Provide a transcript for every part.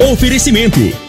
Oferecimento: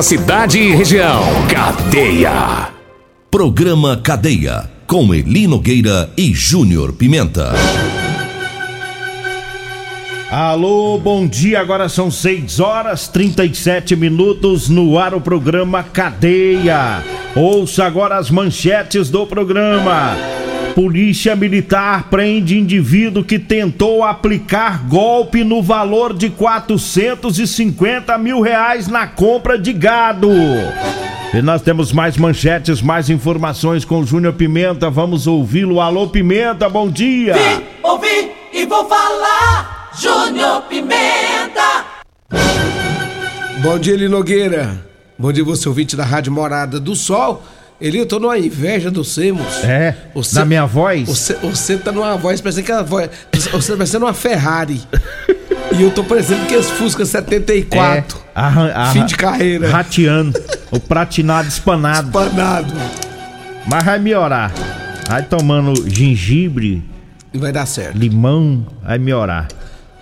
cidade e região. Cadeia. Programa Cadeia. Com Eli Nogueira e Júnior Pimenta. Alô, bom dia. Agora são 6 horas 37 minutos no ar o programa Cadeia. Ouça agora as manchetes do programa. Polícia Militar prende indivíduo que tentou aplicar golpe no valor de 450 mil reais na compra de gado. E nós temos mais manchetes, mais informações com o Júnior Pimenta. Vamos ouvi-lo. Alô, Pimenta, bom dia. Vim, ouvi e vou falar. Júnior Pimenta. Bom dia, Eli Nogueira. Bom dia, você ouvinte da Rádio Morada do Sol. Eli, eu tô numa inveja do Semos. É? Você- Na minha voz? Você, você tá numa voz, parecendo que a voz. Você tá parecendo uma Ferrari. e eu tô parecendo que esse Fusca 74. É, arran- arran- Fim de carreira. Rateando. o pratinado espanado. Espanado. Mas vai melhorar. Vai tomando gengibre, E vai dar certo. limão, vai melhorar.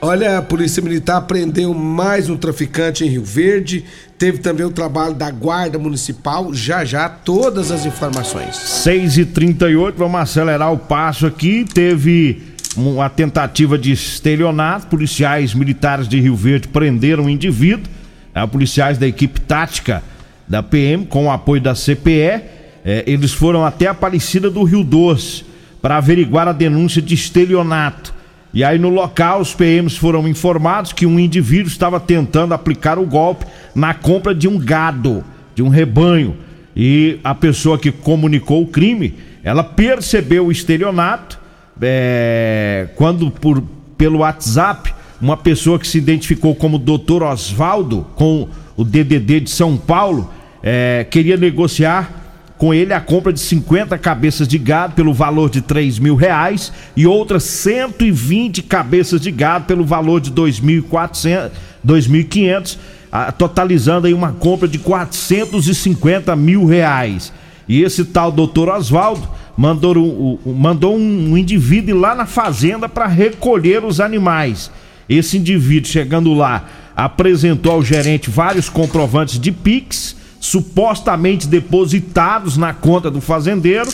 Olha, a Polícia Militar prendeu mais um traficante em Rio Verde. Teve também o trabalho da Guarda Municipal. Já já, todas as informações. 6 e 38 vamos acelerar o passo aqui. Teve uma tentativa de estelionato. Policiais militares de Rio Verde prenderam um indivíduo. É, policiais da equipe tática da PM, com o apoio da CPE. é, eles foram até a Aparecida do Rio Doce para averiguar a denúncia de estelionato. E aí no local os PMs foram informados que um indivíduo estava tentando aplicar o golpe na compra de um gado, de um rebanho. E a pessoa que comunicou o crime, ela percebeu o estelionato é, quando por pelo WhatsApp uma pessoa que se identificou como Dr. Osvaldo com o DDD de São Paulo é, queria negociar com ele a compra de 50 cabeças de gado pelo valor de 3 mil reais e outras 120 cabeças de gado pelo valor de 2.400, 2.500, ah, totalizando aí uma compra de 450 mil reais. E esse tal doutor Oswaldo mandou, um- mandou um indivíduo ir lá na fazenda para recolher os animais. Esse indivíduo chegando lá apresentou ao gerente vários comprovantes de Pix, supostamente depositados na conta do fazendeiro.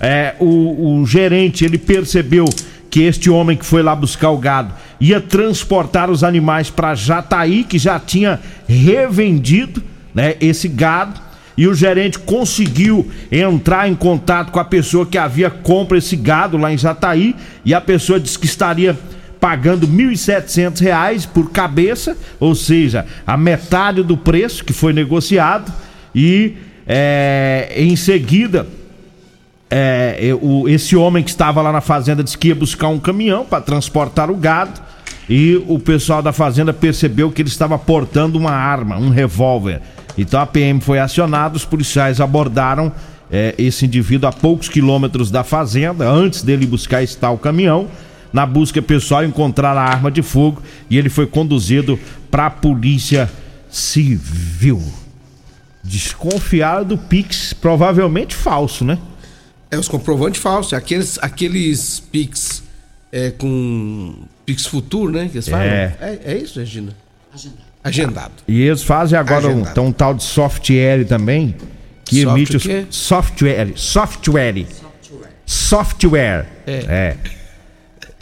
É, o, o gerente ele percebeu que este homem que foi lá buscar o gado ia transportar os animais para Jataí, que já tinha revendido né, esse gado. E o gerente conseguiu entrar em contato com a pessoa que havia compra esse gado lá em Jataí. E a pessoa disse que estaria pagando 1.700 reais por cabeça, ou seja, a metade do preço que foi negociado. E é, em seguida, é, o- esse homem que estava lá na fazenda disse que ia buscar um caminhão para transportar o gado. E o pessoal da fazenda percebeu que ele estava portando uma arma, um revólver. Então a PM foi acionada, os policiais abordaram é, esse indivíduo a poucos quilômetros da fazenda, antes dele buscar esse tal caminhão. Na busca pessoal encontraram a arma de fogo e ele foi conduzido para a polícia civil. Desconfiaram do Pix, provavelmente falso, né? É os comprovantes falsos, aqueles, aqueles Pix é, com Pix Futuro, né? Que eles falam. É. É, é isso, Regina? Agendado. Agendado. E eles fazem agora um, tem um tal de software também que Soft emite o os quê? software, software, software. É. É.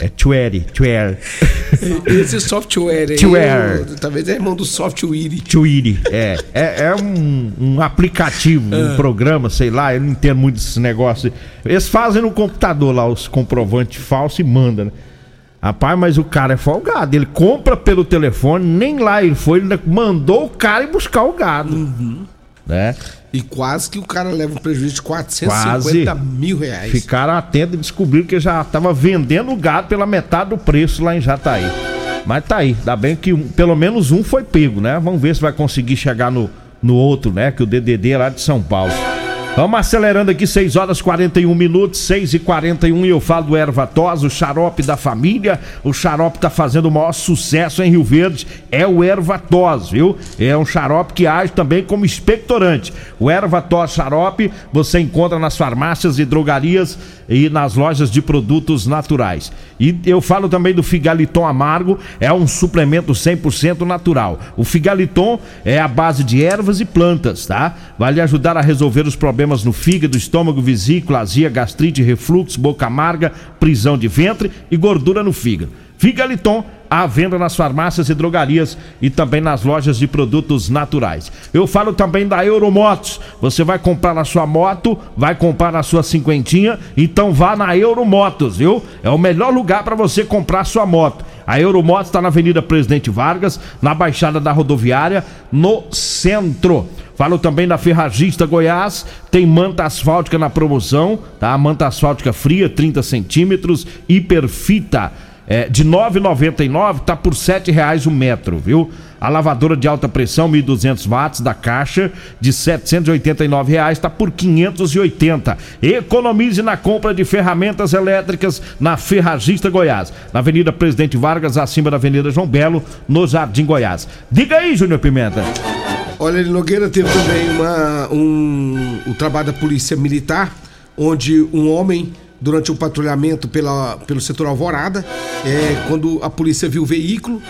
É twere, twere, Esse software aí, Software. eu- talvez é irmão do software. twere. É, é, é um, um aplicativo, É. um programa, sei lá, eu não entendo muito desse negócio. Eles fazem no computador lá os comprovantes falsos e mandam, né? Rapaz, mas o cara é folgado. Ele compra pelo telefone, nem lá ele foi, ele mandou o cara ir buscar o gado. Uhum. Né? E quase que o cara leva um prejuízo de 450 mil reais. Ficaram atentos e descobriram que já estava vendendo o gado pela metade do preço lá em Jataí. Mas tá aí, ainda bem que um, pelo menos um foi pego, né? Vamos ver se vai conseguir chegar no, no outro, né? Que o DDD é lá de São Paulo. Vamos acelerando aqui, 6 horas 41 minutos, 6 e 41 e eu falo do Ervatos, o xarope da família. O xarope tá fazendo o maior sucesso em Rio Verde. É o Ervatos, viu? É um xarope que age também como expectorante. O Ervatos xarope você encontra nas farmácias e drogarias e nas lojas de produtos naturais. E eu falo também do Figaliton Amargo, é um suplemento 100% natural. O Figaliton é a base de ervas e plantas, tá? Vai lhe ajudar a resolver os problemas no fígado, estômago, vesícula, azia, gastrite, refluxo, boca amarga, prisão de ventre e gordura no fígado. Figaliton à venda nas farmácias e drogarias e também nas lojas de produtos naturais. Eu falo também da Euromotos. Você vai comprar na sua moto, vai comprar na sua cinquentinha, então vá na Euromotos, viu? É o melhor lugar para você comprar sua moto. A Euromotos está na Avenida Presidente Vargas, na Baixada da Rodoviária, no centro. Falo também da Ferragista Goiás, tem manta asfáltica na promoção, tá? Manta asfáltica fria, 30 centímetros, hiperfita é, de 9,99 tá por R$ reais o metro, viu? A lavadora de alta pressão 1.200 watts da caixa de 789 reais tá por 580. Economize na compra de ferramentas elétricas na Ferragista Goiás, na Avenida Presidente Vargas, acima da Avenida João Belo, no Jardim Goiás. Diga aí, Júnior Pimenta. Olha, Nogueira teve também uma, um, o trabalho da Polícia Militar, onde um homem durante o patrulhamento pela, pelo setor Alvorada, é, quando a polícia viu o veículo,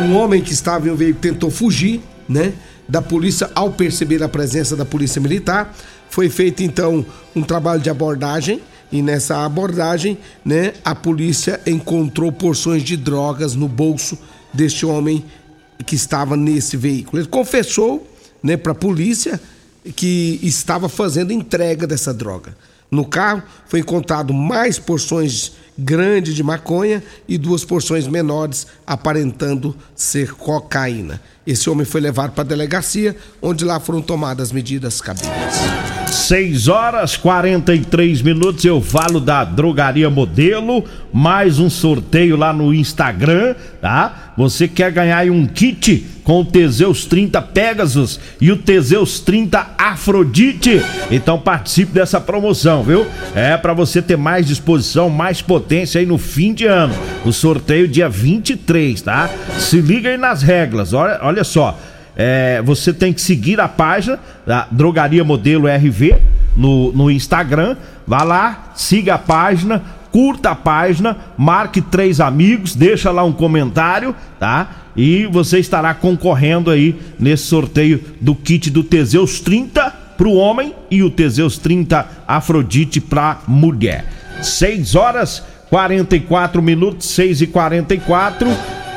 um homem que estava em um veículo tentou fugir, né? Da polícia, ao perceber a presença da polícia militar, foi feito então um trabalho de abordagem e nessa abordagem, né, a polícia encontrou porções de drogas no bolso deste homem que estava nesse veículo. Ele confessou, né, para a polícia que estava fazendo entrega dessa droga. No carro foi encontrado mais porções grandes de maconha e duas porções menores aparentando ser cocaína. Esse homem foi levado para a delegacia, onde lá foram tomadas medidas cabíveis. 6 horas 43 minutos. Eu falo da Drogaria Modelo. Mais um sorteio lá no Instagram, tá? Você quer ganhar um kit com o Teseus 30 Pegasus e o Teseus 30 Afrodite? Então participe dessa promoção, viu? É para você ter mais disposição, mais potência aí no fim de ano. O sorteio dia 23, tá? Se liga aí nas regras. Olha, olha só. É, você tem que seguir a página da Drogaria Modelo RV no, no Instagram. Vá lá, siga a página, curta a página, marque três amigos, deixa lá um comentário, tá? E você estará concorrendo aí nesse sorteio do kit do Teseus 30 para o homem e o Teseus 30 Afrodite para mulher. 6 horas 44 minutos, 6 e 44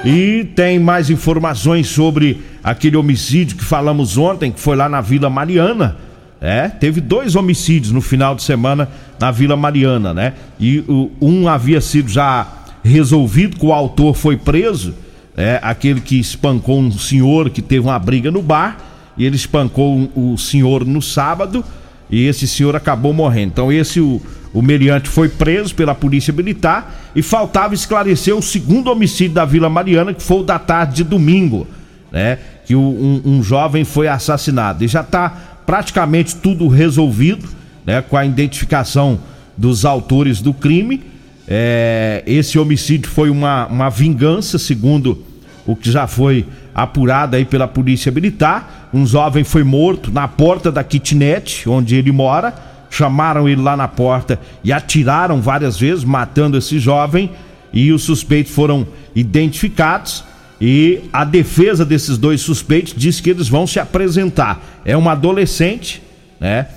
e tem mais informações sobre aquele homicídio que falamos ontem, que foi lá na Vila Mariana. É, teve dois homicídios no final de semana na Vila Mariana, né? E o, um havia sido já resolvido, que o autor foi preso, é, aquele que espancou um senhor que teve uma briga no bar, e ele espancou o senhor no sábado, e esse senhor acabou morrendo. Então esse o, o meliante foi preso pela polícia militar e faltava esclarecer o segundo homicídio da Vila Mariana, que foi o da tarde de domingo, né? Que o, um, um jovem foi assassinado. E já está praticamente tudo resolvido, né? Com a identificação dos autores do crime. É, esse homicídio foi uma, uma vingança, segundo o que já foi apurado aí pela polícia militar. Um jovem foi morto na porta da kitnet, onde ele mora. Chamaram ele lá na porta e atiraram várias vezes, matando esse jovem. E os suspeitos foram identificados. E a defesa desses dois suspeitos diz que eles vão se apresentar. É uma adolescente, né?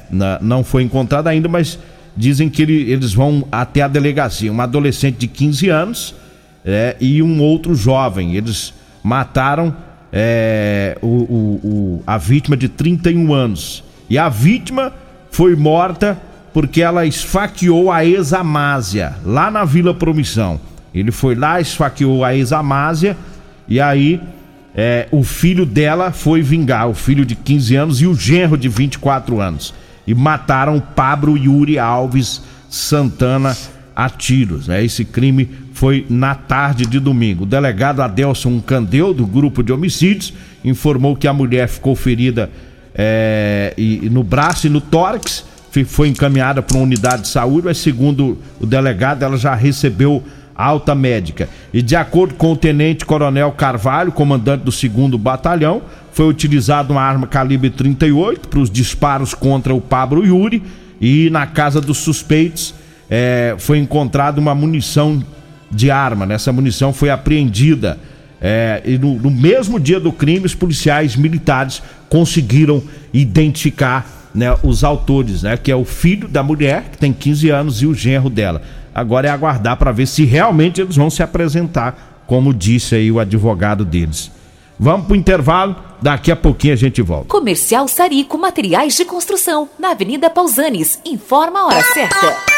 Não foi encontrada ainda, mas dizem que ele, eles vão até a delegacia. Uma adolescente de 15 anos é, e um outro jovem. Eles mataram é, o, o, o, a vítima de 31 anos. E a vítima foi morta porque ela esfaqueou a ex-Amásia, lá na Vila Promissão. Ele foi lá, esfaqueou a ex-Amásia, e aí é, o filho dela foi vingar, o filho de 15 anos e o genro de 24 anos. E mataram Pablo Yuri Alves Santana a tiros. Né? Esse crime foi na tarde de domingo. O delegado Adelson Candeu, do grupo de homicídios, informou que a mulher ficou ferida é, e, no braço e no tórax, foi encaminhada para uma unidade de saúde, mas segundo o delegado, ela já recebeu alta médica. E de acordo com o tenente coronel Carvalho, comandante do 2 batalhão, foi utilizada uma arma calibre 38 para os disparos contra o Pablo Yuri e na casa dos suspeitos é, foi encontrada uma munição de arma. Essa munição foi apreendida. É, e no, no, mesmo dia do crime, os policiais militares conseguiram identificar né, os autores, né, que é o filho da mulher, que tem 15 anos, e o genro dela. Agora é aguardar para ver se realmente eles vão se apresentar, como disse aí o advogado deles. Vamos pro intervalo, daqui a pouquinho a gente volta. Comercial Sarico Materiais de Construção, na Avenida Pausanes. Informa a hora certa.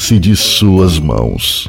alcance de suas mãos.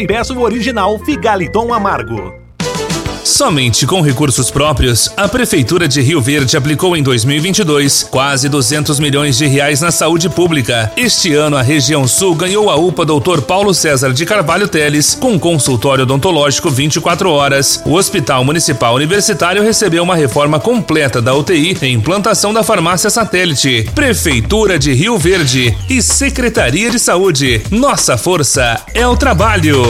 e peça o original Figaliton Amargo. Somente com recursos próprios, a Prefeitura de Rio Verde aplicou em 2022 quase 200 milhões de reais na saúde pública. Este ano, a região sul ganhou a UPA Dr. Paulo César de Carvalho Teles, com consultório odontológico 24 horas. O Hospital Municipal Universitário recebeu uma reforma completa da UTI e implantação da farmácia satélite. Prefeitura de Rio Verde e Secretaria de Saúde. Nossa força é o trabalho.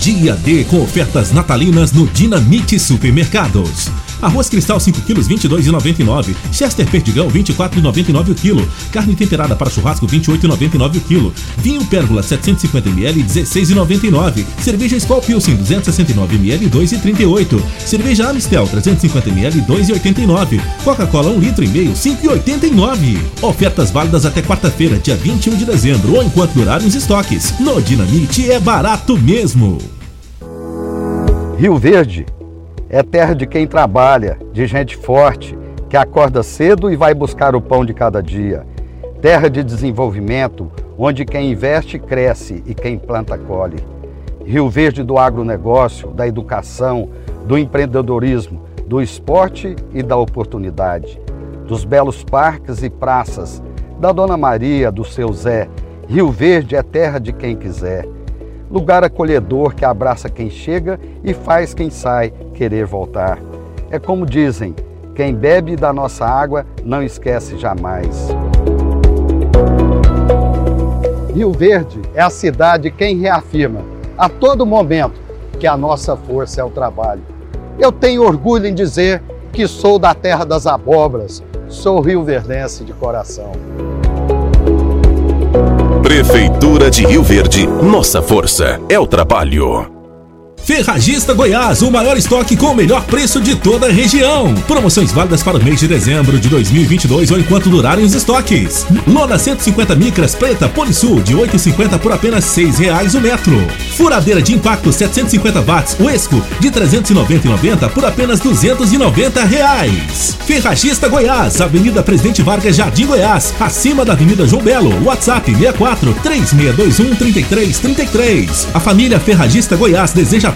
Dia D com ofertas natalinas no Dinamite Supermercados. Arroz cristal 5 kg 22,99. Chester Perdigão 24,99 o quilo. Carne temperada para churrasco 28,99 o quilo. Vinho Pérgola 750 ml 16,99. Cerveja Skol Pilsen 269 ml 2,38. Cerveja Amistel 350 ml 2,89. Coca-Cola 1 litro e meio 5,89. Ofertas válidas até quarta-feira, dia 21 de dezembro ou enquanto durarem os estoques. No Dinamite é barato mesmo. Rio Verde é terra de quem trabalha, de gente forte, que acorda cedo e vai buscar o pão de cada dia. Terra de desenvolvimento, onde quem investe cresce e quem planta colhe. Rio Verde do agronegócio, da educação, do empreendedorismo, do esporte e da oportunidade. Dos belos parques e praças, da Dona Maria, do seu Zé. Rio Verde é terra de quem quiser lugar acolhedor que abraça quem chega e faz quem sai querer voltar. É como dizem: quem bebe da nossa água não esquece jamais. Rio Verde é a cidade quem reafirma a todo momento que a nossa força é o trabalho. Eu tenho orgulho em dizer que sou da terra das abobras, sou rio-verdense de coração. Prefeitura de Rio Verde, nossa força é o trabalho. Ferragista Goiás, o maior estoque com o melhor preço de toda a região. Promoções válidas para o mês de dezembro de 2022 ou enquanto durarem os estoques. Lona 150 micras preta Polisul de 8,50 por apenas seis reais o metro. Furadeira de impacto 750 watts Esco de 390,90 por apenas 290 reais. Ferragista Goiás, Avenida Presidente Vargas, Jardim Goiás, acima da Avenida João Belo. WhatsApp 64 3621 3333. A família Ferragista Goiás deseja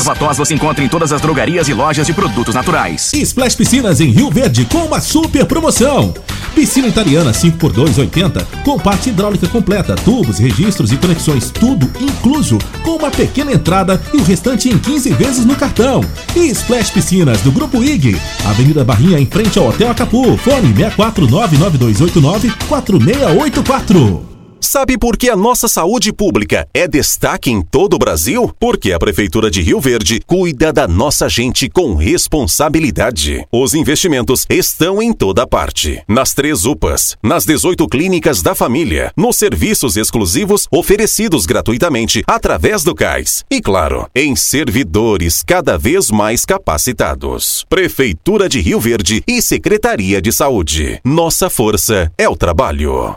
Erva tos você encontra em todas as drogarias e lojas de produtos naturais. Splash Piscinas em Rio Verde com uma super promoção. Piscina italiana 5x2 80 com parte hidráulica completa, tubos, registros e conexões, tudo incluso, com uma pequena entrada e o restante em 15 vezes no cartão. E Splash Piscinas do Grupo IG, Avenida Barrinha em frente ao Hotel Acapu, fone 6499289 4684. Sabe por que a nossa saúde pública é destaque em todo o Brasil? Porque a Prefeitura de Rio Verde cuida da nossa gente com responsabilidade. Os investimentos estão em toda parte. Nas três UPAs, nas 18 clínicas da família, nos serviços exclusivos oferecidos gratuitamente através do CAIS. E, claro, em servidores cada vez mais capacitados. Prefeitura de Rio Verde e Secretaria de Saúde. Nossa força é o trabalho.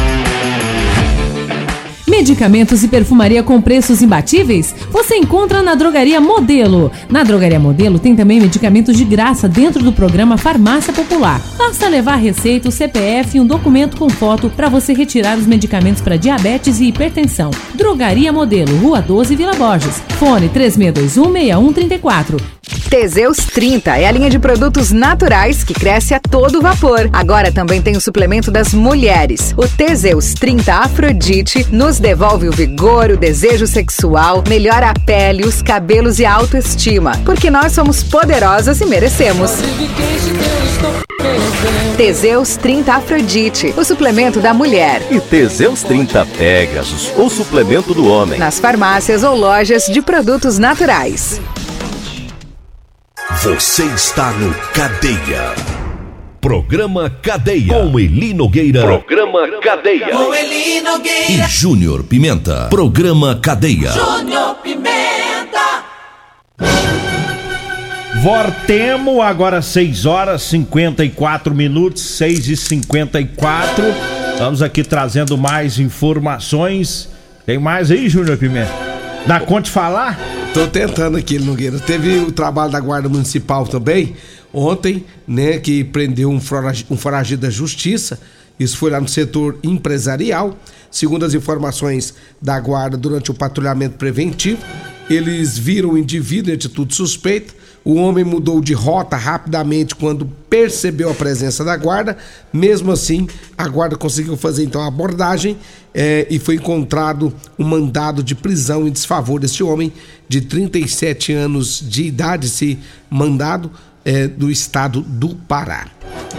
Medicamentos e perfumaria com preços imbatíveis? Você encontra na Drogaria Modelo. Na Drogaria Modelo tem também medicamentos de graça dentro do programa Farmácia Popular. Basta levar receita, o CPF e um documento com foto para você retirar os medicamentos para diabetes e hipertensão. Drogaria Modelo, Rua 12, Vila Borges. Fone 36216134. Teseus 30 é a linha de produtos naturais que cresce a todo vapor. Agora também tem o suplemento das mulheres. O Teseus 30 Afrodite nos devolve o vigor, o desejo sexual, melhora a pele, os cabelos e a autoestima. Porque nós somos poderosas e merecemos. Teseus 30 Afrodite, o suplemento da mulher. E Teseus 30 Pegasus, o suplemento do homem. Nas farmácias ou lojas de produtos naturais. Você está no Cadeia. Programa Cadeia. Com Eli Nogueira. Programa Cadeia. Com Eli Nogueira. E Júnior Pimenta. Programa Cadeia. Júnior Pimenta. Vortemo, agora 6 horas 54 minutos, 6 e 54 Estamos aqui trazendo mais informações. Tem mais aí, Júnior Pimenta? Dá conta de falar? Tô tentando aqui, Nogueira. Teve o trabalho da Guarda Municipal também, ontem, né, que prendeu um foragido, um foragido da Justiça. Isso foi lá no setor empresarial. Segundo as informações da Guarda, durante o patrulhamento preventivo, eles viram o indivíduo em atitude suspeita. O homem mudou de rota rapidamente quando percebeu a presença da guarda. Mesmo assim, a guarda conseguiu fazer então a abordagem eh, e foi encontrado um mandado de prisão em desfavor desse homem de 37 anos de idade, esse mandado eh, do estado do Pará.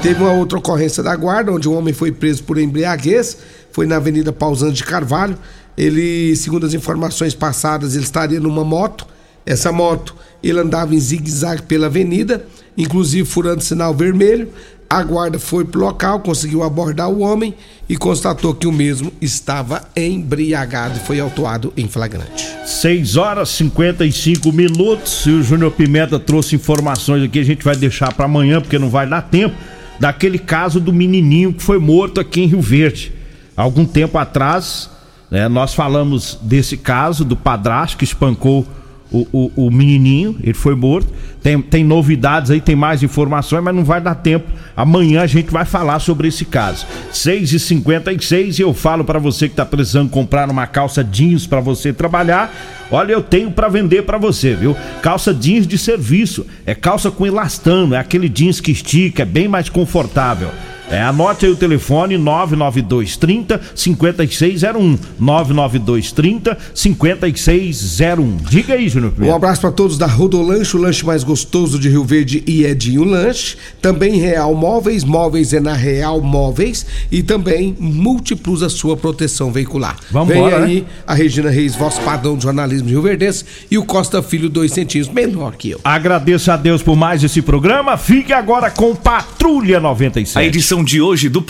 Teve uma outra ocorrência da guarda, onde um homem foi preso por embriaguez, foi na Avenida Pausante de Carvalho. Ele, segundo as informações passadas, ele estaria numa moto. Essa moto, ele andava em zigue-zague pela avenida, inclusive furando sinal vermelho. A guarda foi pro local, conseguiu abordar o homem e constatou que o mesmo estava embriagado e foi autuado em flagrante. 6 horas 55 minutos. E o Júnior Pimenta trouxe informações aqui, a gente vai deixar para amanhã, porque não vai dar tempo, daquele caso do menininho que foi morto aqui em Rio Verde. Algum tempo atrás, né? Nós falamos desse caso do padrasto que espancou o, o, o, menininho, ele foi morto. Tem, tem novidades aí, tem mais informações, mas não vai dar tempo. Amanhã a gente vai falar sobre esse caso. 6h56 e eu falo para você que tá precisando comprar uma calça jeans para você trabalhar. Olha, eu tenho para vender para você, viu? Calça jeans de serviço. É calça com elastano, é aquele jeans que estica, é bem mais confortável. É, anote aí o telefone 99230 5601. 99230 5601. Diga aí, Júnior Um abraço para todos da Rodolanche, o lanche mais gostoso de Rio Verde e Edinho Lanche. Também Real Móveis, móveis é na Real Móveis e também Multiplus a sua proteção veicular. Vamos Vem embora, aí né? a Regina Reis, voz padrão de jornalismo Rio Verdense e o Costa Filho, dois centímetros menor que eu. Agradeço a Deus por mais esse programa. Fique agora com Patrulha 96. A de hoje do